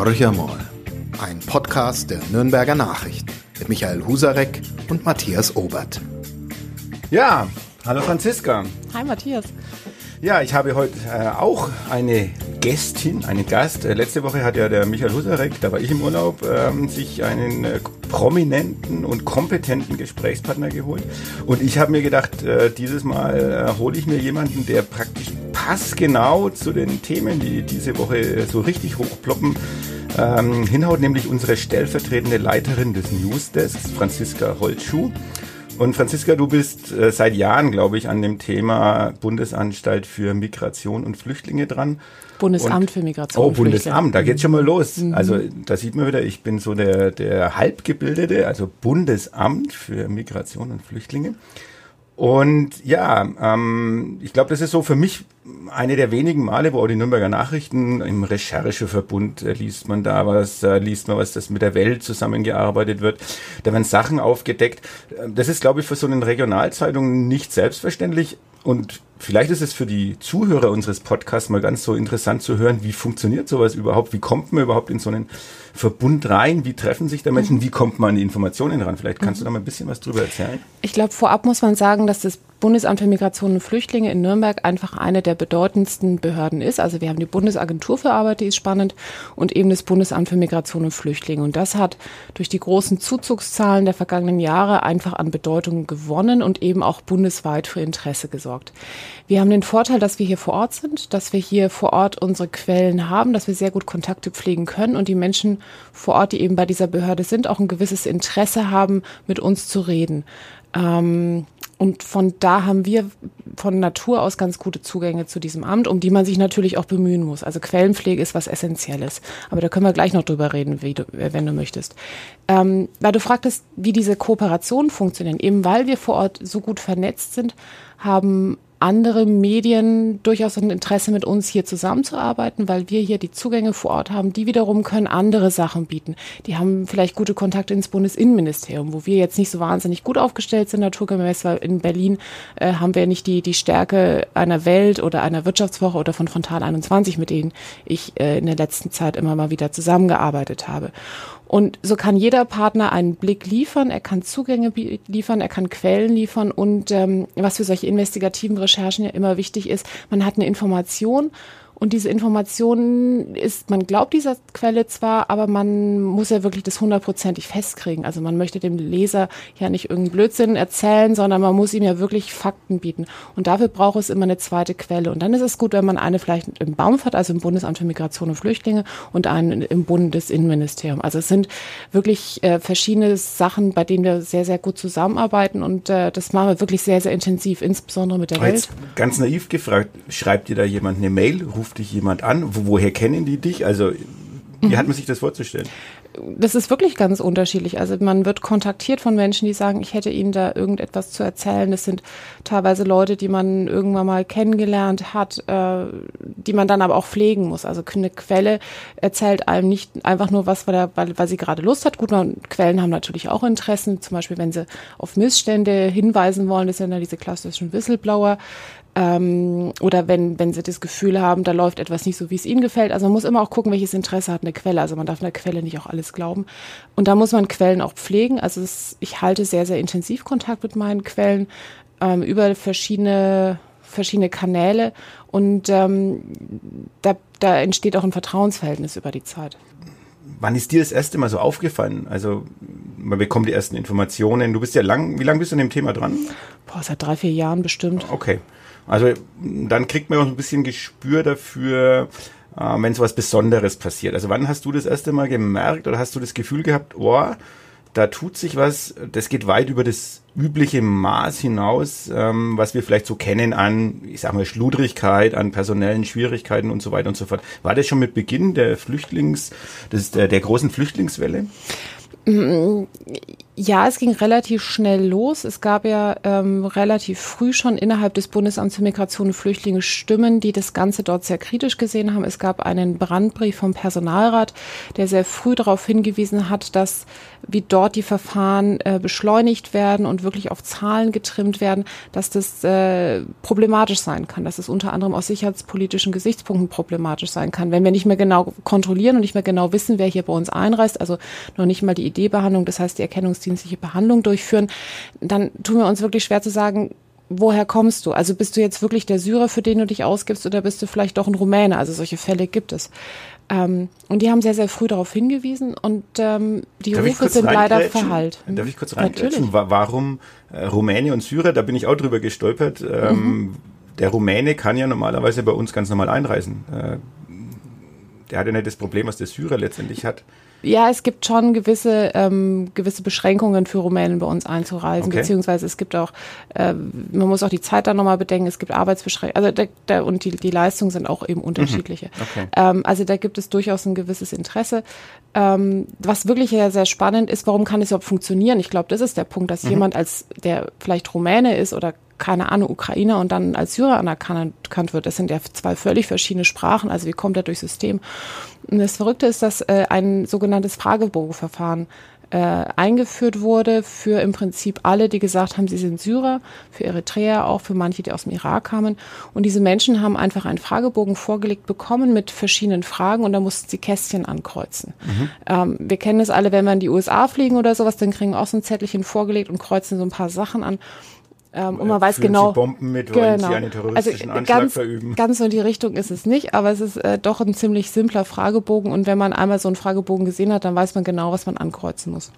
Horcher mal. Ein Podcast der Nürnberger Nachrichten mit Michael Husarek und Matthias Obert. Ja, hallo Franziska. Hi Matthias. Ja, ich habe heute äh, auch eine Gästin, einen Gast. Äh, letzte Woche hat ja der Michael Husarek, da war ich im Urlaub, ähm, sich einen äh, prominenten und kompetenten Gesprächspartner geholt. Und ich habe mir gedacht, äh, dieses Mal äh, hole ich mir jemanden, der praktisch passgenau zu den Themen, die diese Woche so richtig hochploppen, ähm, hinhaut, nämlich unsere stellvertretende Leiterin des Newsdesks, Franziska Holtschuh. Und Franziska, du bist äh, seit Jahren, glaube ich, an dem Thema Bundesanstalt für Migration und Flüchtlinge dran. Bundesamt und, für Migration. Oh, Bundesamt, da geht's schon mal los. Mhm. Also da sieht man wieder, ich bin so der, der Halbgebildete, also Bundesamt für Migration und Flüchtlinge. Und ja, ähm, ich glaube, das ist so für mich eine der wenigen Male, wo auch die Nürnberger Nachrichten im Rechercheverbund äh, liest man da was, äh, liest man was, das mit der Welt zusammengearbeitet wird. Da werden Sachen aufgedeckt. Äh, das ist, glaube ich, für so eine Regionalzeitung nicht selbstverständlich. Und vielleicht ist es für die Zuhörer unseres Podcasts mal ganz so interessant zu hören, wie funktioniert sowas überhaupt? Wie kommt man überhaupt in so einen Verbund rein? Wie treffen sich da Menschen? Wie kommt man an die Informationen ran? Vielleicht kannst du da mal ein bisschen was drüber erzählen. Ich glaube, vorab muss man sagen, dass das Bundesamt für Migration und Flüchtlinge in Nürnberg einfach eine der bedeutendsten Behörden ist. Also wir haben die Bundesagentur für Arbeit, die ist spannend, und eben das Bundesamt für Migration und Flüchtlinge. Und das hat durch die großen Zuzugszahlen der vergangenen Jahre einfach an Bedeutung gewonnen und eben auch bundesweit für Interesse gesorgt. Wir haben den Vorteil, dass wir hier vor Ort sind, dass wir hier vor Ort unsere Quellen haben, dass wir sehr gut Kontakte pflegen können und die Menschen vor Ort, die eben bei dieser Behörde sind, auch ein gewisses Interesse haben, mit uns zu reden. Ähm, und von da haben wir von Natur aus ganz gute Zugänge zu diesem Amt, um die man sich natürlich auch bemühen muss. Also Quellenpflege ist was Essentielles. Aber da können wir gleich noch drüber reden, du, wenn du möchtest. Ähm, weil du fragtest, wie diese Kooperationen funktionieren. Eben weil wir vor Ort so gut vernetzt sind, haben andere Medien durchaus ein Interesse mit uns hier zusammenzuarbeiten, weil wir hier die Zugänge vor Ort haben. Die wiederum können andere Sachen bieten. Die haben vielleicht gute Kontakte ins Bundesinnenministerium, wo wir jetzt nicht so wahnsinnig gut aufgestellt sind, naturgemäß, weil in Berlin äh, haben wir nicht die, die Stärke einer Welt oder einer Wirtschaftswoche oder von Frontal 21, mit denen ich äh, in der letzten Zeit immer mal wieder zusammengearbeitet habe. Und so kann jeder Partner einen Blick liefern, er kann Zugänge liefern, er kann Quellen liefern. Und ähm, was für solche investigativen Recherchen ja immer wichtig ist, man hat eine Information und diese Information ist, man glaubt dieser Quelle zwar, aber man muss ja wirklich das hundertprozentig festkriegen. Also man möchte dem Leser ja nicht irgendeinen Blödsinn erzählen, sondern man muss ihm ja wirklich Fakten bieten. Und dafür braucht es immer eine zweite Quelle. Und dann ist es gut, wenn man eine vielleicht im BAMF hat, also im Bundesamt für Migration und Flüchtlinge, und einen im Bundesinnenministerium. Also es sind wirklich äh, verschiedene Sachen, bei denen wir sehr, sehr gut zusammenarbeiten. Und äh, das machen wir wirklich sehr, sehr intensiv, insbesondere mit der Welt. Ganz naiv gefragt, schreibt dir da jemand eine Mail, ruft ruft dich jemand an? Wo, woher kennen die dich? Also wie hat man sich das vorzustellen? Das ist wirklich ganz unterschiedlich. Also man wird kontaktiert von Menschen, die sagen, ich hätte ihnen da irgendetwas zu erzählen. Das sind teilweise Leute, die man irgendwann mal kennengelernt hat, äh, die man dann aber auch pflegen muss. Also eine Quelle erzählt einem nicht einfach nur was, weil, er, weil, weil sie gerade Lust hat. Gut, man, Quellen haben natürlich auch Interessen. Zum Beispiel, wenn sie auf Missstände hinweisen wollen, das sind ja diese klassischen Whistleblower. Ähm, oder wenn, wenn sie das Gefühl haben, da läuft etwas nicht so, wie es ihnen gefällt. Also man muss immer auch gucken, welches Interesse hat eine Quelle. Also man darf einer Quelle nicht auch alles glauben. Und da muss man Quellen auch pflegen. Also es, ich halte sehr, sehr intensiv Kontakt mit meinen Quellen ähm, über verschiedene verschiedene Kanäle und ähm, da, da entsteht auch ein Vertrauensverhältnis über die Zeit. Wann ist dir das erste Mal so aufgefallen? Also man bekommt die ersten Informationen. Du bist ja lang, wie lange bist du an dem Thema dran? Boah, seit drei, vier Jahren bestimmt. Okay. Also dann kriegt man auch ein bisschen Gespür dafür, äh, wenn so was Besonderes passiert. Also wann hast du das erste Mal gemerkt oder hast du das Gefühl gehabt, oh, da tut sich was, das geht weit über das übliche Maß hinaus, ähm, was wir vielleicht so kennen an, ich sag mal, Schludrigkeit, an personellen Schwierigkeiten und so weiter und so fort. War das schon mit Beginn der Flüchtlings, des, der, der großen Flüchtlingswelle? Ja, es ging relativ schnell los. Es gab ja ähm, relativ früh schon innerhalb des Bundesamts für Migration und Flüchtlinge Stimmen, die das Ganze dort sehr kritisch gesehen haben. Es gab einen Brandbrief vom Personalrat, der sehr früh darauf hingewiesen hat, dass wie dort die Verfahren äh, beschleunigt werden und wirklich auf Zahlen getrimmt werden, dass das äh, problematisch sein kann, dass es unter anderem aus sicherheitspolitischen Gesichtspunkten problematisch sein kann, wenn wir nicht mehr genau kontrollieren und nicht mehr genau wissen, wer hier bei uns einreist, also noch nicht mal die Ideebehandlung, das heißt die erkennungsdienstliche Behandlung durchführen, dann tun wir uns wirklich schwer zu sagen, woher kommst du? Also bist du jetzt wirklich der Syrer, für den du dich ausgibst, oder bist du vielleicht doch ein Rumäne? Also solche Fälle gibt es. Ähm, und die haben sehr, sehr früh darauf hingewiesen und ähm, die Darf Rufe sind leider verhallt. Darf ich kurz reingrätschen? Warum äh, Rumäne und Syrer? Da bin ich auch drüber gestolpert. Ähm, mhm. Der Rumäne kann ja normalerweise bei uns ganz normal einreisen. Äh, der hat ja nicht das Problem, was der Syrer letztendlich hat. Ja, es gibt schon gewisse, ähm, gewisse Beschränkungen für Rumänen bei uns einzureisen, okay. beziehungsweise es gibt auch, äh, man muss auch die Zeit dann nochmal bedenken, es gibt Arbeitsbeschränkungen, also da, da, und die, die Leistungen sind auch eben unterschiedliche. Mhm. Okay. Ähm, also da gibt es durchaus ein gewisses Interesse. Ähm, was wirklich sehr, sehr spannend ist, warum kann es überhaupt funktionieren? Ich glaube, das ist der Punkt, dass mhm. jemand als, der vielleicht Rumäne ist oder keine Ahnung, Ukrainer und dann als Syrer anerkannt wird. Das sind ja zwei völlig verschiedene Sprachen. Also wie kommt er durchs System? Und das Verrückte ist, dass äh, ein sogenanntes Fragebogenverfahren äh, eingeführt wurde für im Prinzip alle, die gesagt haben, sie sind Syrer, für Eritreer, auch für manche, die aus dem Irak kamen. Und diese Menschen haben einfach einen Fragebogen vorgelegt bekommen mit verschiedenen Fragen und da mussten sie Kästchen ankreuzen. Mhm. Ähm, wir kennen es alle, wenn wir in die USA fliegen oder sowas, dann kriegen wir auch so ein Zettelchen vorgelegt und kreuzen so ein paar Sachen an. Ähm, und man weiß Führen genau. Sie Bomben mit, wollen genau. Sie einen terroristischen also, Anschlag ganz, verüben? Ganz so in die Richtung ist es nicht, aber es ist äh, doch ein ziemlich simpler Fragebogen und wenn man einmal so einen Fragebogen gesehen hat, dann weiß man genau, was man ankreuzen muss.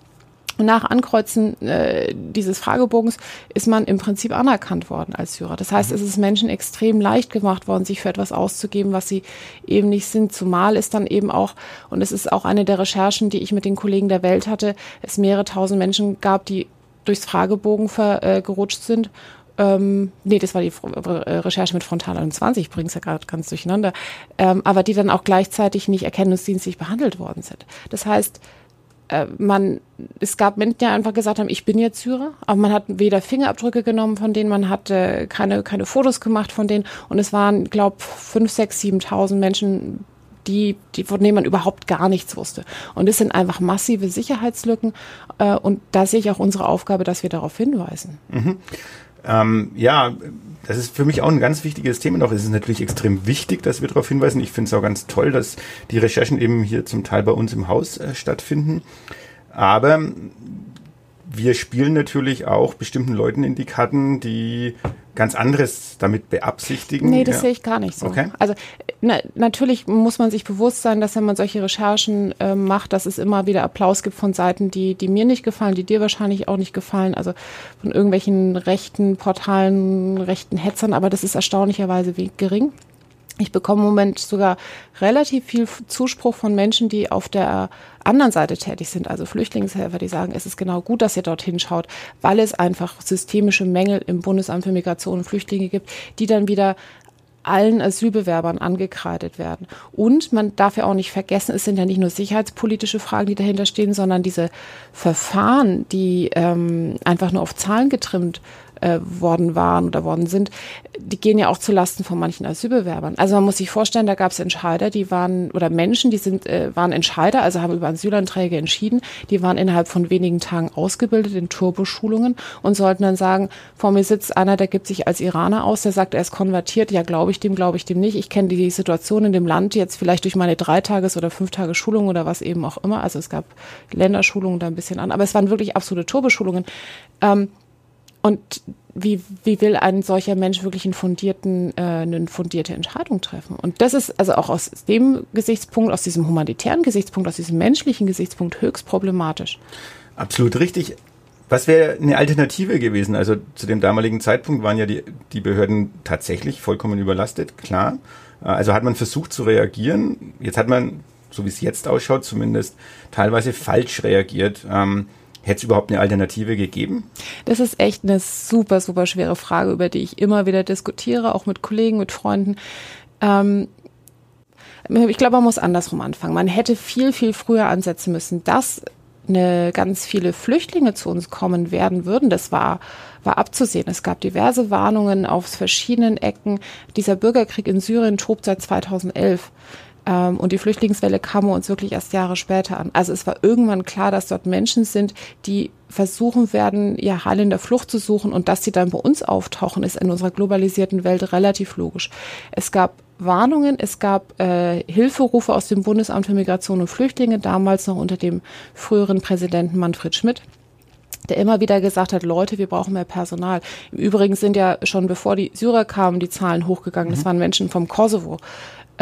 Und nach Ankreuzen äh, dieses Fragebogens ist man im Prinzip anerkannt worden als Syrer. Das heißt, mhm. es ist Menschen extrem leicht gemacht worden, sich für etwas auszugeben, was sie eben nicht sind. Zumal es dann eben auch, und es ist auch eine der Recherchen, die ich mit den Kollegen der Welt hatte, es mehrere tausend Menschen gab, die durchs Fragebogen vergerutscht äh, sind. Ähm, nee, das war die äh, Recherche mit Frontal 21, ich bringe es ja gerade ganz durcheinander, ähm, aber die dann auch gleichzeitig nicht erkennungsdienstlich behandelt worden sind. Das heißt, äh, man, es gab Menschen, die einfach gesagt haben, ich bin jetzt Syrer, aber man hat weder Fingerabdrücke genommen von denen, man hat äh, keine, keine Fotos gemacht von denen und es waren, glaube fünf, sechs, siebentausend Menschen die, die, von denen man überhaupt gar nichts wusste. Und es sind einfach massive Sicherheitslücken. Äh, und da sehe ich auch unsere Aufgabe, dass wir darauf hinweisen. Mhm. Ähm, ja, das ist für mich auch ein ganz wichtiges Thema noch. Es ist natürlich extrem wichtig, dass wir darauf hinweisen. Ich finde es auch ganz toll, dass die Recherchen eben hier zum Teil bei uns im Haus äh, stattfinden. Aber wir spielen natürlich auch bestimmten Leuten in die Karten, die ganz anderes damit beabsichtigen. Nee, das ja. sehe ich gar nicht so. Okay. Also na, natürlich muss man sich bewusst sein, dass wenn man solche Recherchen äh, macht, dass es immer wieder Applaus gibt von Seiten, die, die mir nicht gefallen, die dir wahrscheinlich auch nicht gefallen, also von irgendwelchen rechten Portalen, rechten Hetzern, aber das ist erstaunlicherweise gering. Ich bekomme im Moment sogar relativ viel Zuspruch von Menschen, die auf der anderen Seite tätig sind, also Flüchtlingshelfer, die sagen, es ist genau gut, dass ihr dorthin schaut, weil es einfach systemische Mängel im Bundesamt für Migration und Flüchtlinge gibt, die dann wieder allen Asylbewerbern angekreidet werden. Und man darf ja auch nicht vergessen, es sind ja nicht nur sicherheitspolitische Fragen, die dahinter stehen, sondern diese Verfahren, die ähm, einfach nur auf Zahlen getrimmt äh, worden waren oder worden sind, die gehen ja auch zu Lasten von manchen Asylbewerbern. Also man muss sich vorstellen, da gab es Entscheider, die waren oder Menschen, die sind äh, waren Entscheider, also haben über Asylanträge entschieden, die waren innerhalb von wenigen Tagen ausgebildet in Turboschulungen und sollten dann sagen, vor mir sitzt einer, der gibt sich als Iraner aus, der sagt, er ist konvertiert, ja glaube ich dem, glaube ich dem nicht. Ich kenne die Situation in dem Land jetzt vielleicht durch meine Dreitages- oder Fünftages-Schulung oder was eben auch immer. Also es gab Länderschulungen da ein bisschen an, aber es waren wirklich absolute Turboschulungen. Ähm, und wie, wie will ein solcher Mensch wirklich einen fundierten, äh, eine fundierte Entscheidung treffen? Und das ist also auch aus dem Gesichtspunkt, aus diesem humanitären Gesichtspunkt, aus diesem menschlichen Gesichtspunkt höchst problematisch. Absolut richtig. Was wäre eine Alternative gewesen? Also zu dem damaligen Zeitpunkt waren ja die, die Behörden tatsächlich vollkommen überlastet, klar. Also hat man versucht zu reagieren. Jetzt hat man, so wie es jetzt ausschaut, zumindest teilweise falsch reagiert. Ähm, Hätte es überhaupt eine Alternative gegeben? Das ist echt eine super, super schwere Frage, über die ich immer wieder diskutiere, auch mit Kollegen, mit Freunden. Ähm, ich glaube, man muss andersrum anfangen. Man hätte viel, viel früher ansetzen müssen. Das eine ganz viele Flüchtlinge zu uns kommen werden würden, das war war abzusehen. Es gab diverse Warnungen auf verschiedenen Ecken. Dieser Bürgerkrieg in Syrien tobt seit 2011. Ähm, und die Flüchtlingswelle kam uns wirklich erst Jahre später an. Also es war irgendwann klar, dass dort Menschen sind, die versuchen werden, ihr Heil in der Flucht zu suchen und dass sie dann bei uns auftauchen, ist in unserer globalisierten Welt relativ logisch. Es gab Warnungen, es gab äh, Hilferufe aus dem Bundesamt für Migration und Flüchtlinge, damals noch unter dem früheren Präsidenten Manfred Schmidt der immer wieder gesagt hat, Leute, wir brauchen mehr Personal. Im Übrigen sind ja schon bevor die Syrer kamen, die Zahlen hochgegangen. Das mhm. waren Menschen vom Kosovo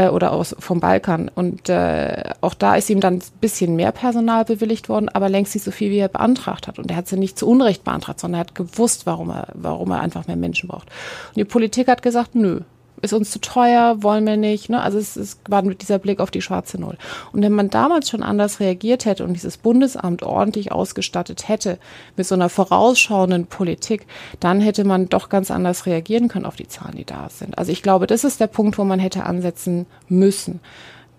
äh, oder aus vom Balkan. Und äh, auch da ist ihm dann ein bisschen mehr Personal bewilligt worden, aber längst nicht so viel, wie er beantragt hat. Und er hat sie nicht zu Unrecht beantragt, sondern er hat gewusst, warum er, warum er einfach mehr Menschen braucht. Und die Politik hat gesagt, nö, ist uns zu teuer, wollen wir nicht. Ne? Also es, es war mit dieser Blick auf die schwarze Null. Und wenn man damals schon anders reagiert hätte und dieses Bundesamt ordentlich ausgestattet hätte mit so einer vorausschauenden Politik, dann hätte man doch ganz anders reagieren können auf die Zahlen, die da sind. Also ich glaube, das ist der Punkt, wo man hätte ansetzen müssen.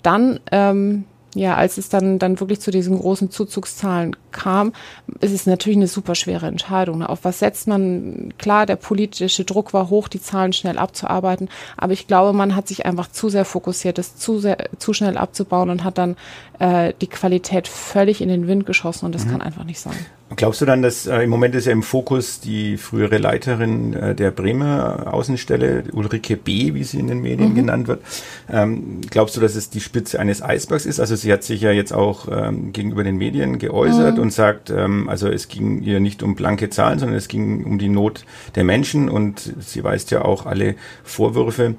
Dann ähm, ja, als es dann, dann wirklich zu diesen großen Zuzugszahlen kam, ist es natürlich eine super schwere Entscheidung. Ne? Auf was setzt man? Klar, der politische Druck war hoch, die Zahlen schnell abzuarbeiten, aber ich glaube, man hat sich einfach zu sehr fokussiert, das zu sehr, zu schnell abzubauen und hat dann äh, die Qualität völlig in den Wind geschossen und das mhm. kann einfach nicht sein. Glaubst du dann, dass äh, im Moment ist ja im Fokus die frühere Leiterin äh, der Bremer Außenstelle, Ulrike B., wie sie in den Medien mhm. genannt wird. Ähm, glaubst du, dass es die Spitze eines Eisbergs ist? Also sie hat sich ja jetzt auch ähm, gegenüber den Medien geäußert mhm. und sagt, ähm, also es ging ihr nicht um blanke Zahlen, sondern es ging um die Not der Menschen und sie weist ja auch alle Vorwürfe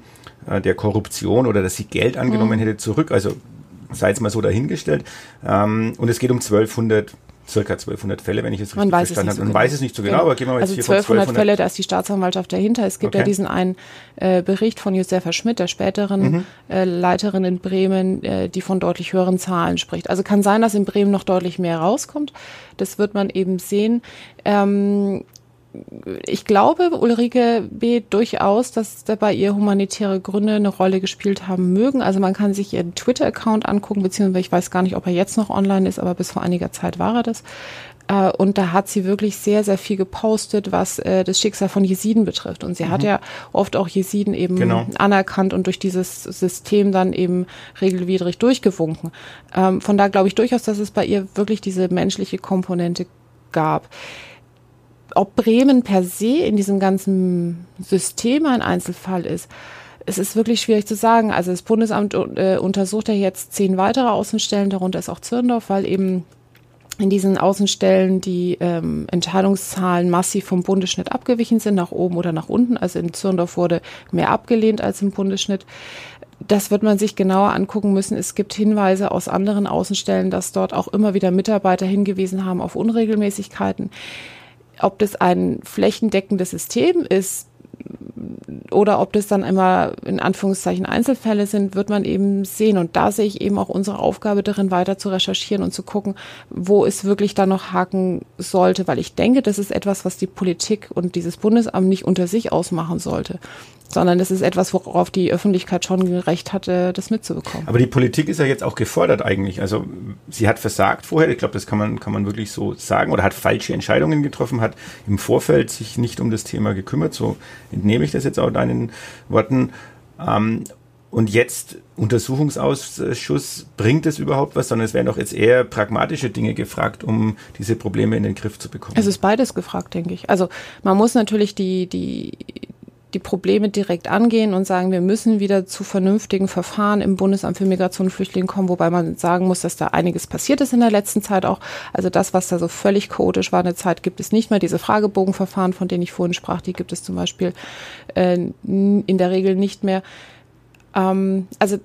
äh, der Korruption oder dass sie Geld angenommen mhm. hätte zurück. Also sei es mal so dahingestellt. Ähm, und es geht um 1200 circa 1200 Fälle, wenn ich es richtig verstanden habe. Man genau. weiß es nicht so genau, genau. aber gehen wir mal also jetzt hier 1200, 1200 Fälle, da ist die Staatsanwaltschaft dahinter. Es gibt okay. ja diesen einen äh, Bericht von Josefa Schmidt, der späteren mhm. äh, Leiterin in Bremen, äh, die von deutlich höheren Zahlen spricht. Also kann sein, dass in Bremen noch deutlich mehr rauskommt. Das wird man eben sehen. Ähm, ich glaube, Ulrike B. durchaus, dass dabei ihr humanitäre Gründe eine Rolle gespielt haben mögen. Also man kann sich ihren Twitter-Account angucken, beziehungsweise ich weiß gar nicht, ob er jetzt noch online ist, aber bis vor einiger Zeit war er das. Äh, und da hat sie wirklich sehr, sehr viel gepostet, was äh, das Schicksal von Jesiden betrifft. Und sie mhm. hat ja oft auch Jesiden eben genau. anerkannt und durch dieses System dann eben regelwidrig durchgewunken. Ähm, von da glaube ich durchaus, dass es bei ihr wirklich diese menschliche Komponente gab ob Bremen per se in diesem ganzen System ein Einzelfall ist, es ist wirklich schwierig zu sagen. Also das Bundesamt äh, untersucht ja jetzt zehn weitere Außenstellen, darunter ist auch Zirndorf, weil eben in diesen Außenstellen die ähm, Entscheidungszahlen massiv vom Bundesschnitt abgewichen sind, nach oben oder nach unten. Also in Zirndorf wurde mehr abgelehnt als im Bundesschnitt. Das wird man sich genauer angucken müssen. Es gibt Hinweise aus anderen Außenstellen, dass dort auch immer wieder Mitarbeiter hingewiesen haben auf Unregelmäßigkeiten. Ob das ein flächendeckendes System ist oder ob das dann immer in Anführungszeichen Einzelfälle sind, wird man eben sehen. Und da sehe ich eben auch unsere Aufgabe darin, weiter zu recherchieren und zu gucken, wo es wirklich da noch haken sollte. Weil ich denke, das ist etwas, was die Politik und dieses Bundesamt nicht unter sich ausmachen sollte sondern es ist etwas, worauf die Öffentlichkeit schon Recht hatte, das mitzubekommen. Aber die Politik ist ja jetzt auch gefordert eigentlich. Also sie hat versagt vorher, ich glaube, das kann man, kann man wirklich so sagen, oder hat falsche Entscheidungen getroffen, hat im Vorfeld sich nicht um das Thema gekümmert, so entnehme ich das jetzt auch deinen Worten. Ähm, und jetzt Untersuchungsausschuss, bringt es überhaupt was, sondern es werden doch jetzt eher pragmatische Dinge gefragt, um diese Probleme in den Griff zu bekommen. Es ist beides gefragt, denke ich. Also man muss natürlich die, die, die Probleme direkt angehen und sagen, wir müssen wieder zu vernünftigen Verfahren im Bundesamt für Migration und Flüchtlinge kommen, wobei man sagen muss, dass da einiges passiert ist in der letzten Zeit auch. Also das, was da so völlig chaotisch war, eine Zeit gibt es nicht mehr. Diese Fragebogenverfahren, von denen ich vorhin sprach, die gibt es zum Beispiel äh, in der Regel nicht mehr. Ähm, also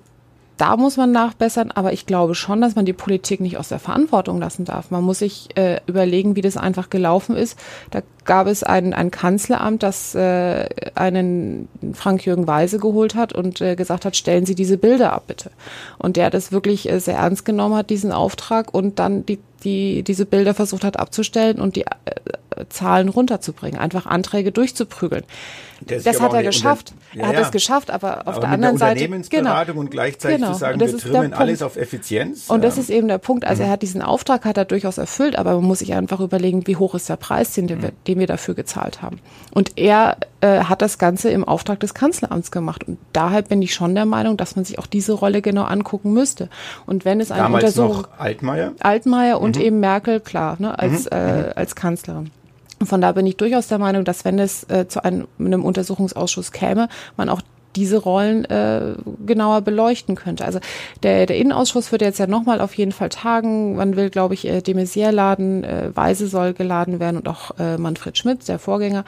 da muss man nachbessern, aber ich glaube schon, dass man die Politik nicht aus der Verantwortung lassen darf. Man muss sich äh, überlegen, wie das einfach gelaufen ist. Da gab es ein, ein Kanzleramt, das äh, einen Frank-Jürgen Weise geholt hat und äh, gesagt hat, stellen Sie diese Bilder ab, bitte. Und der das wirklich äh, sehr ernst genommen hat, diesen Auftrag, und dann die, die, diese Bilder versucht hat abzustellen und die äh, Zahlen runterzubringen, einfach Anträge durchzuprügeln das hat er geschafft. Unter, ja, er hat es geschafft, aber auf aber der anderen der Seite. Unternehmensberatung genau, und gleichzeitig genau. zu sagen, wir trimmen alles auf Effizienz. Und das ist eben der Punkt. Also mhm. er hat diesen Auftrag, hat er durchaus erfüllt, aber man muss sich einfach überlegen, wie hoch ist der Preis, den, mhm. wir, den wir dafür gezahlt haben. Und er äh, hat das Ganze im Auftrag des Kanzleramts gemacht. Und daher bin ich schon der Meinung, dass man sich auch diese Rolle genau angucken müsste. Und wenn es eine Damals Untersuchung. Noch Altmaier? Altmaier und mhm. eben Merkel, klar, ne, als, mhm. äh, mhm. als Kanzlerin. Von da bin ich durchaus der Meinung, dass wenn es äh, zu einem, einem Untersuchungsausschuss käme, man auch diese Rollen äh, genauer beleuchten könnte. Also der, der Innenausschuss wird jetzt ja nochmal auf jeden Fall tagen. Man will, glaube ich, äh, de Maizière laden, äh, Weise soll geladen werden und auch äh, Manfred Schmidt, der Vorgänger.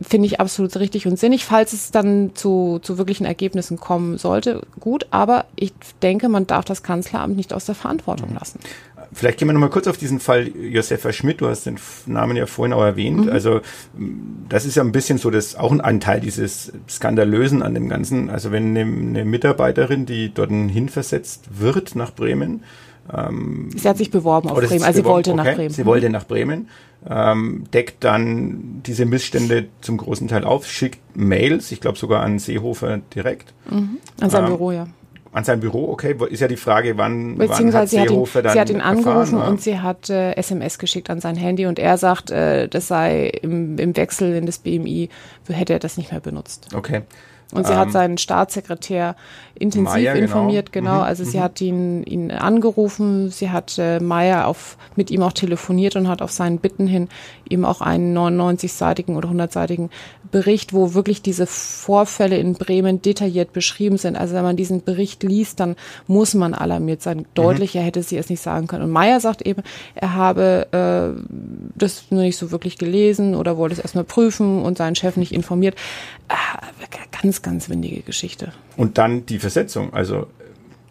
Finde ich absolut richtig und sinnig, falls es dann zu, zu wirklichen Ergebnissen kommen sollte. Gut, aber ich denke, man darf das Kanzleramt nicht aus der Verantwortung lassen. Vielleicht gehen wir nochmal kurz auf diesen Fall Josefa Schmidt. Du hast den Namen ja vorhin auch erwähnt. Mhm. Also das ist ja ein bisschen so, das auch ein Anteil dieses Skandalösen an dem Ganzen. Also wenn eine, eine Mitarbeiterin, die dort hinversetzt wird nach Bremen, ähm, sie hat sich beworben auf Bremen, also sie wollte okay, nach Bremen. Sie wollte nach Bremen, ähm, deckt dann diese Missstände zum großen Teil auf, schickt Mails, ich glaube sogar an Seehofer direkt. Mhm. An sein ähm, Büro, ja. An sein Büro, okay, ist ja die Frage, wann, wann hat Seehofer ihn, dann Sie hat ihn angerufen erfahren, und sie hat äh, SMS geschickt an sein Handy und er sagt, äh, das sei im, im Wechsel in das BMI, hätte er das nicht mehr benutzt. Okay. Und sie ähm, hat seinen Staatssekretär intensiv Meier, genau. informiert, genau. genau. Also mhm. sie hat ihn, ihn angerufen, sie hat äh, Meyer auf, mit ihm auch telefoniert und hat auf seinen Bitten hin ihm auch einen 99-seitigen oder 100-seitigen Bericht, wo wirklich diese Vorfälle in Bremen detailliert beschrieben sind. Also wenn man diesen Bericht liest, dann muss man alarmiert sein. Deutlicher mhm. hätte sie es nicht sagen können. Und Meyer sagt eben, er habe äh, das nur nicht so wirklich gelesen oder wollte es erstmal prüfen und seinen Chef nicht informiert. Äh, ganz, ganz windige Geschichte. Und dann die Versetzung. Also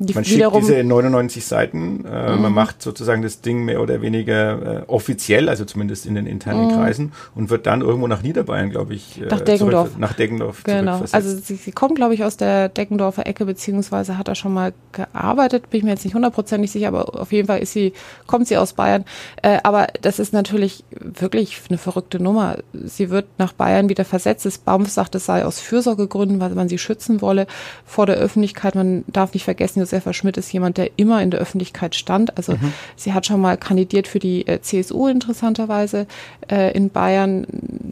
die man schickt diese 99 Seiten, äh, mhm. man macht sozusagen das Ding mehr oder weniger äh, offiziell, also zumindest in den internen mhm. Kreisen und wird dann irgendwo nach Niederbayern, glaube ich, äh, nach Deggendorf. Zurück, nach Deggendorf genau. Also sie, sie kommt, glaube ich, aus der Deggendorfer Ecke, beziehungsweise hat er schon mal gearbeitet, bin ich mir jetzt nicht hundertprozentig sicher, aber auf jeden Fall ist sie, kommt sie aus Bayern. Äh, aber das ist natürlich wirklich eine verrückte Nummer. Sie wird nach Bayern wieder versetzt. Das Baum sagt, es sei aus Fürsorgegründen, weil man sie schützen wolle vor der Öffentlichkeit. Man darf nicht vergessen, Josefa Schmidt ist jemand, der immer in der Öffentlichkeit stand. Also mhm. sie hat schon mal kandidiert für die äh, CSU interessanterweise äh, in Bayern.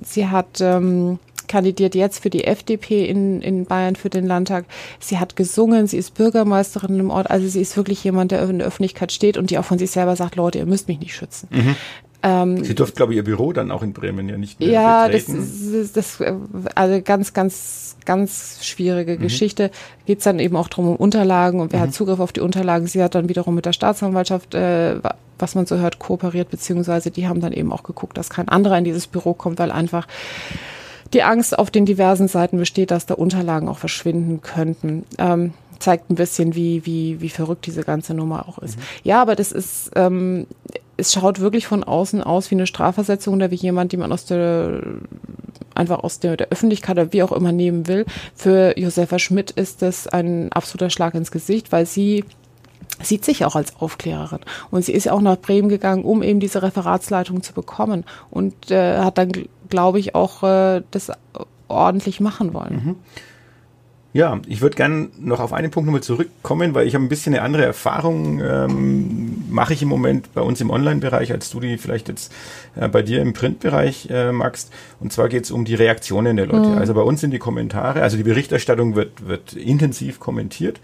Sie hat ähm, kandidiert jetzt für die FDP in, in Bayern für den Landtag. Sie hat gesungen, sie ist Bürgermeisterin im Ort, also sie ist wirklich jemand, der in der Öffentlichkeit steht und die auch von sich selber sagt, Leute, ihr müsst mich nicht schützen. Mhm. Ähm, Sie durfte, glaube ich, ihr Büro dann auch in Bremen ja nicht mehr Ja, betreten. das, das, das also ganz, ganz, ganz schwierige mhm. Geschichte. Geht es dann eben auch drum um Unterlagen und wer mhm. hat Zugriff auf die Unterlagen? Sie hat dann wiederum mit der Staatsanwaltschaft, äh, was man so hört, kooperiert, beziehungsweise die haben dann eben auch geguckt, dass kein anderer in dieses Büro kommt, weil einfach die Angst auf den diversen Seiten besteht, dass da Unterlagen auch verschwinden könnten. Ähm, zeigt ein bisschen, wie, wie, wie verrückt diese ganze Nummer auch ist. Mhm. Ja, aber das ist, ähm, es schaut wirklich von außen aus wie eine Strafversetzung oder wie jemand, die man aus der einfach aus der, der Öffentlichkeit oder wie auch immer nehmen will. Für Josefa Schmidt ist das ein absoluter Schlag ins Gesicht, weil sie sieht sich auch als Aufklärerin. Und sie ist auch nach Bremen gegangen, um eben diese Referatsleitung zu bekommen und äh, hat dann, glaube ich, auch äh, das ordentlich machen wollen. Mhm. Ja, ich würde gerne noch auf einen Punkt nochmal zurückkommen, weil ich habe ein bisschen eine andere Erfahrung, ähm, mache ich im Moment bei uns im Online-Bereich, als du die vielleicht jetzt äh, bei dir im Print-Bereich äh, magst. Und zwar geht es um die Reaktionen der Leute. Mhm. Also bei uns sind die Kommentare, also die Berichterstattung wird, wird intensiv kommentiert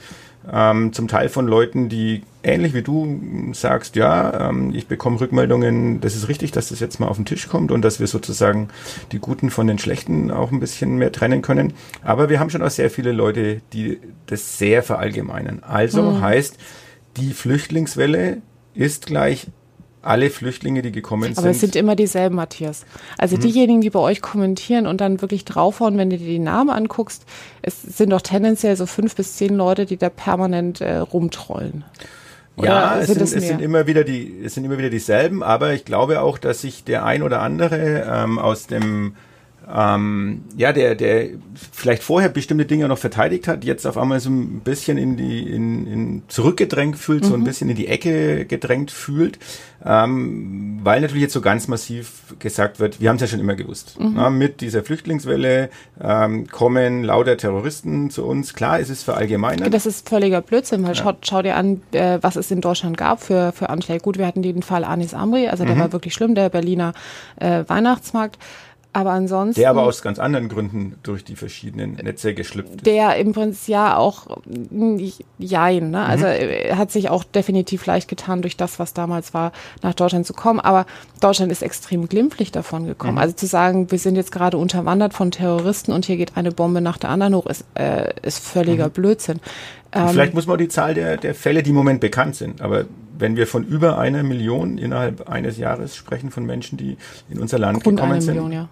ähm, zum Teil von Leuten, die ähnlich wie du sagst, ja, ähm, ich bekomme Rückmeldungen, das ist richtig, dass das jetzt mal auf den Tisch kommt und dass wir sozusagen die Guten von den Schlechten auch ein bisschen mehr trennen können. Aber wir haben schon auch sehr viele Leute, die das sehr verallgemeinern. Also mhm. heißt, die Flüchtlingswelle ist gleich alle Flüchtlinge, die gekommen sind. Aber es sind immer dieselben, Matthias. Also mhm. diejenigen, die bei euch kommentieren und dann wirklich draufhauen, wenn du dir die Namen anguckst, es sind doch tendenziell so fünf bis zehn Leute, die da permanent äh, rumtrollen. Oder ja, es sind, es, es sind immer wieder die, es sind immer wieder dieselben, aber ich glaube auch, dass sich der ein oder andere ähm, aus dem ähm, ja, der, der vielleicht vorher bestimmte Dinge noch verteidigt hat, jetzt auf einmal so ein bisschen in die, in, in zurückgedrängt fühlt, mhm. so ein mhm. bisschen in die Ecke gedrängt fühlt, ähm, weil natürlich jetzt so ganz massiv gesagt wird, wir haben es ja schon immer gewusst. Mhm. Na, mit dieser Flüchtlingswelle ähm, kommen lauter Terroristen zu uns. Klar, es ist verallgemeinert. Das ist völliger Blödsinn, weil ja. schau, schau dir an, äh, was es in Deutschland gab für, für Anschläge. Gut, wir hatten den Fall Anis Amri, also der mhm. war wirklich schlimm, der Berliner äh, Weihnachtsmarkt. Aber ansonsten. Der aber aus ganz anderen Gründen durch die verschiedenen Netze geschlüpft ist. Der im Prinzip ja auch, jein, ne? Also mhm. er hat sich auch definitiv leicht getan, durch das, was damals war, nach Deutschland zu kommen. Aber Deutschland ist extrem glimpflich davon gekommen. Mhm. Also zu sagen, wir sind jetzt gerade unterwandert von Terroristen und hier geht eine Bombe nach der anderen hoch, ist, äh, ist völliger mhm. Blödsinn. Ähm, vielleicht muss man die Zahl der, der Fälle, die im Moment bekannt sind, aber wenn wir von über einer Million innerhalb eines Jahres sprechen von Menschen, die in unser Land Rund gekommen sind, Million, ja.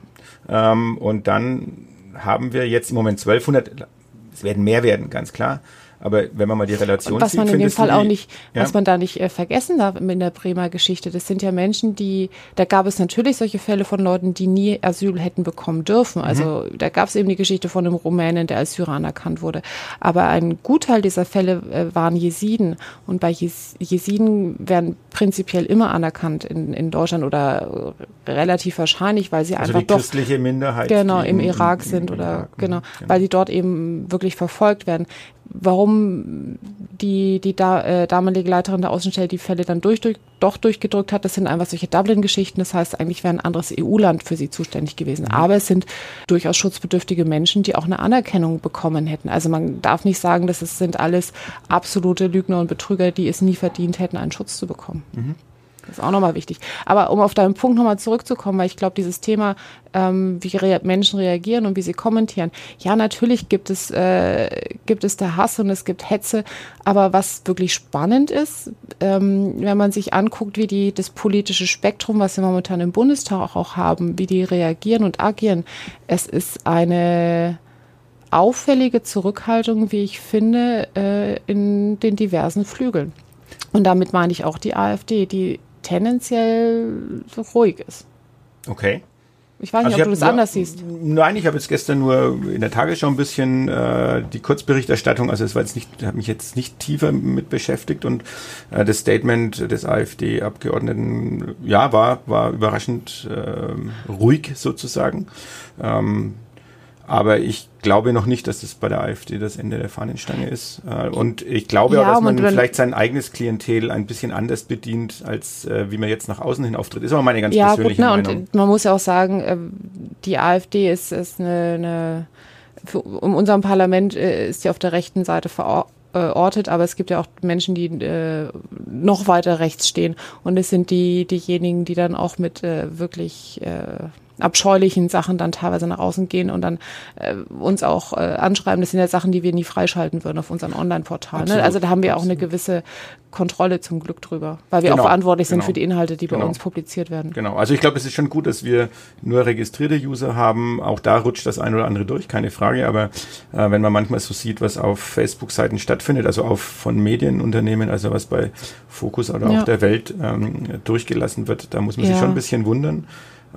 Ähm, und dann haben wir jetzt im Moment 1200, es werden mehr werden, ganz klar. Aber wenn man mal die Relation was sieht, man in dem Fall auch nicht, ja? was man da nicht äh, vergessen darf in der Bremer Geschichte, das sind ja Menschen, die, da gab es natürlich solche Fälle von Leuten, die nie Asyl hätten bekommen dürfen. Mhm. Also mhm. da gab es eben die Geschichte von einem Rumänen, der als Syrer anerkannt wurde. Aber ein Gutteil dieser Fälle äh, waren Jesiden. Und bei Jes Jesiden werden prinzipiell immer anerkannt in, in Deutschland oder relativ wahrscheinlich, weil sie also einfach die doch christliche Minderheit genau im, Irak sind im, im oder Irak, genau, genau, weil die dort eben wirklich verfolgt werden warum die, die da, äh, damalige Leiterin der Außenstelle die Fälle dann durch, durch, doch durchgedrückt hat. Das sind einfach solche Dublin-Geschichten. Das heißt, eigentlich wäre ein anderes EU-Land für sie zuständig gewesen. Mhm. Aber es sind durchaus schutzbedürftige Menschen, die auch eine Anerkennung bekommen hätten. Also man darf nicht sagen, dass es sind alles absolute Lügner und Betrüger, die es nie verdient hätten, einen Schutz zu bekommen. Mhm. Das ist auch nochmal wichtig. Aber um auf deinen Punkt nochmal zurückzukommen, weil ich glaube, dieses Thema, ähm, wie rea Menschen reagieren und wie sie kommentieren, ja, natürlich gibt es, äh, gibt es da Hass und es gibt Hetze, aber was wirklich spannend ist, ähm, wenn man sich anguckt, wie die, das politische Spektrum, was wir momentan im Bundestag auch haben, wie die reagieren und agieren, es ist eine auffällige Zurückhaltung, wie ich finde, äh, in den diversen Flügeln. Und damit meine ich auch die AfD, die tendenziell so ruhig ist. Okay. Ich weiß nicht, also ob du das anders siehst. Nein, ich habe jetzt gestern nur in der Tagesschau ein bisschen äh, die Kurzberichterstattung, also es war jetzt nicht, hat mich jetzt nicht tiefer mit beschäftigt und äh, das Statement des AfD-Abgeordneten, ja, war, war überraschend äh, ruhig sozusagen. Ähm, aber ich glaube noch nicht, dass das bei der AfD das Ende der Fahnenstange ist. Äh, und ich glaube ja, auch, dass man vielleicht sein eigenes Klientel ein bisschen anders bedient, als äh, wie man jetzt nach außen hin auftritt. Ist aber meine ganz ja, persönliche gut, ne, Meinung. Und man muss ja auch sagen, äh, die AfD ist, ist eine, eine für, in unserem Parlament ist sie auf der rechten Seite verortet, aber es gibt ja auch Menschen, die äh, noch weiter rechts stehen. Und es sind die diejenigen, die dann auch mit äh, wirklich äh, abscheulichen Sachen dann teilweise nach außen gehen und dann äh, uns auch äh, anschreiben. Das sind ja Sachen, die wir nie freischalten würden auf unseren Online-Portalen. Ne? Also da haben wir auch eine gewisse Kontrolle zum Glück drüber, weil wir genau, auch verantwortlich sind genau, für die Inhalte, die genau. bei uns publiziert werden. Genau, also ich glaube, es ist schon gut, dass wir nur registrierte User haben. Auch da rutscht das ein oder andere durch, keine Frage. Aber äh, wenn man manchmal so sieht, was auf Facebook-Seiten stattfindet, also auf von Medienunternehmen, also was bei Focus oder ja. auch der Welt ähm, durchgelassen wird, da muss man ja. sich schon ein bisschen wundern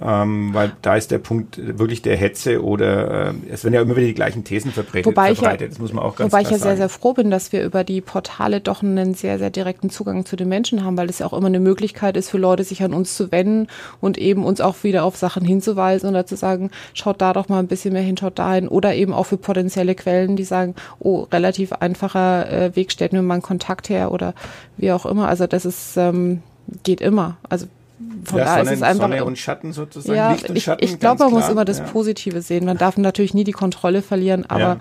ähm, weil da ist der Punkt wirklich der Hetze oder äh, es werden ja immer wieder die gleichen Thesen verbreitet. Wobei ich ja, das muss man auch ganz Wobei ich ja sehr, sehr froh bin, dass wir über die Portale doch einen sehr, sehr direkten Zugang zu den Menschen haben, weil es ja auch immer eine Möglichkeit ist für Leute, sich an uns zu wenden und eben uns auch wieder auf Sachen hinzuweisen oder zu sagen, schaut da doch mal ein bisschen mehr hin, schaut dahin oder eben auch für potenzielle Quellen, die sagen, oh, relativ einfacher äh, Weg, stellt mir mal einen Kontakt her oder wie auch immer. Also das ist, ähm, geht immer. Also von ja, daher Sonne, ist es einfach. Sonne und Schatten sozusagen. Ja, Licht und Schatten. Ich, ich glaube, man klar. muss immer das. Positive sehen. Man darf natürlich nie die Kontrolle verlieren, aber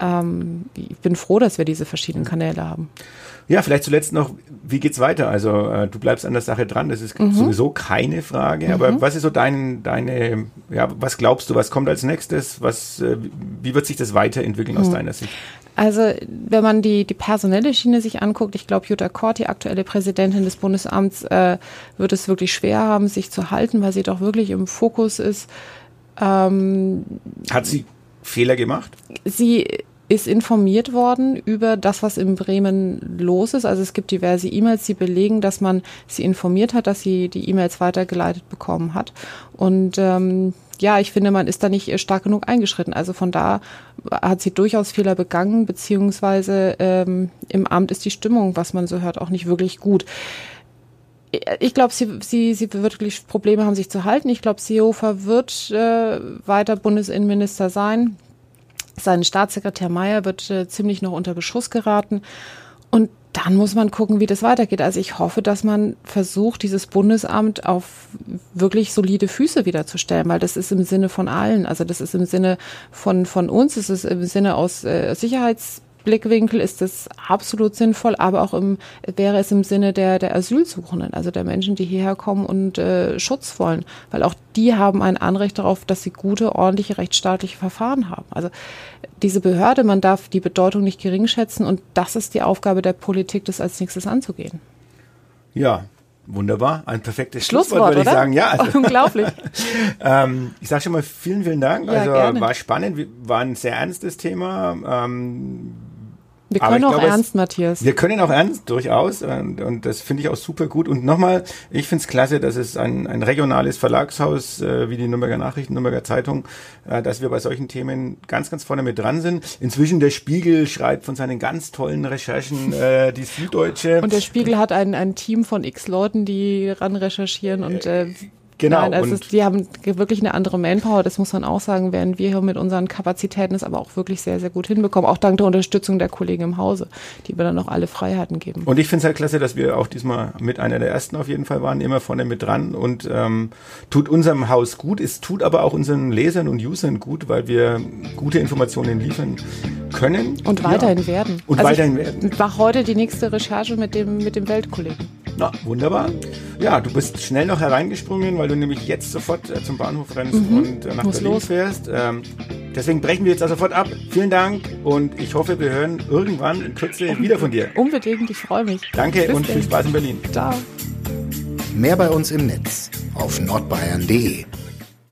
ähm, ich bin froh, dass wir diese verschiedenen Kanäle haben. Ja, vielleicht zuletzt noch, wie geht's weiter? Also äh, du bleibst an der Sache dran, das ist mhm. sowieso keine Frage. Mhm. Aber was ist so dein, deine, ja, was glaubst du, was kommt als nächstes? Was, äh, wie wird sich das weiterentwickeln mhm. aus deiner Sicht? Also wenn man die, die personelle Schiene sich anguckt, ich glaube, Jutta Kort, die aktuelle Präsidentin des Bundesamts, äh, wird es wirklich schwer haben, sich zu halten, weil sie doch wirklich im Fokus ist. Ähm, Hat sie Fehler gemacht? Sie ist informiert worden über das, was in Bremen los ist. Also es gibt diverse E-Mails, die belegen, dass man sie informiert hat, dass sie die E-Mails weitergeleitet bekommen hat. Und ähm, ja, ich finde, man ist da nicht stark genug eingeschritten. Also von da hat sie durchaus Fehler begangen, beziehungsweise ähm, im Amt ist die Stimmung, was man so hört, auch nicht wirklich gut ich glaube, sie, sie, sie wird wirklich Probleme haben, sich zu halten. Ich glaube, Seehofer wird äh, weiter Bundesinnenminister sein. Sein Staatssekretär Mayer wird äh, ziemlich noch unter Beschuss geraten. Und dann muss man gucken, wie das weitergeht. Also ich hoffe, dass man versucht, dieses Bundesamt auf wirklich solide Füße wiederzustellen, weil das ist im Sinne von allen. Also das ist im Sinne von, von uns, es ist im Sinne aus äh, Sicherheits Blickwinkel ist es absolut sinnvoll, aber auch im, wäre es im Sinne der, der Asylsuchenden, also der Menschen, die hierher kommen und äh, Schutz wollen, weil auch die haben ein Anrecht darauf, dass sie gute, ordentliche rechtsstaatliche Verfahren haben. Also diese Behörde, man darf die Bedeutung nicht gering schätzen und das ist die Aufgabe der Politik, das als nächstes anzugehen. Ja, Wunderbar, ein perfektes Schlusswort, Schlusswort würde ich sagen. Ja, also, unglaublich. ähm, ich sage schon mal vielen, vielen Dank. Ja, also gerne. war spannend, war ein sehr ernstes Thema. Ähm, wir können auch glaube, ernst, es, Matthias. Wir können auch ernst, durchaus. Und, und das finde ich auch super gut. Und nochmal, ich finde es klasse, dass es ein, ein regionales Verlagshaus äh, wie die Nürnberger Nachrichten, Nürnberger Zeitung, äh, dass wir bei solchen Themen ganz, ganz vorne mit dran sind. Inzwischen der Spiegel schreibt von seinen ganz tollen Recherchen äh, die Süddeutsche. Und der Spiegel hat ein, ein Team von x Leuten, die ran recherchieren und äh, Genau. Nein, also ist, die haben wirklich eine andere Manpower, das muss man auch sagen, während wir hier mit unseren Kapazitäten es aber auch wirklich sehr, sehr gut hinbekommen. Auch dank der Unterstützung der Kollegen im Hause, die mir dann auch alle Freiheiten geben. Und ich finde es halt klasse, dass wir auch diesmal mit einer der ersten auf jeden Fall waren, immer vorne mit dran und ähm, tut unserem Haus gut. Es tut aber auch unseren Lesern und Usern gut, weil wir gute Informationen liefern können. Und weiterhin ja. werden. Und also weiterhin werden. Mache heute die nächste Recherche mit dem, mit dem Weltkollegen. Na, wunderbar. Ja, du bist schnell noch hereingesprungen, weil du nämlich jetzt sofort äh, zum Bahnhof rennst mhm. und äh, nach Muss Berlin los. fährst. Ähm, deswegen brechen wir jetzt also sofort ab. Vielen Dank und ich hoffe, wir hören irgendwann in Kürze wieder von dir. Unbedingt, ich freue mich. Danke Bis und denn. viel Spaß in Berlin. Ciao. Mehr bei uns im Netz auf nordbayern.de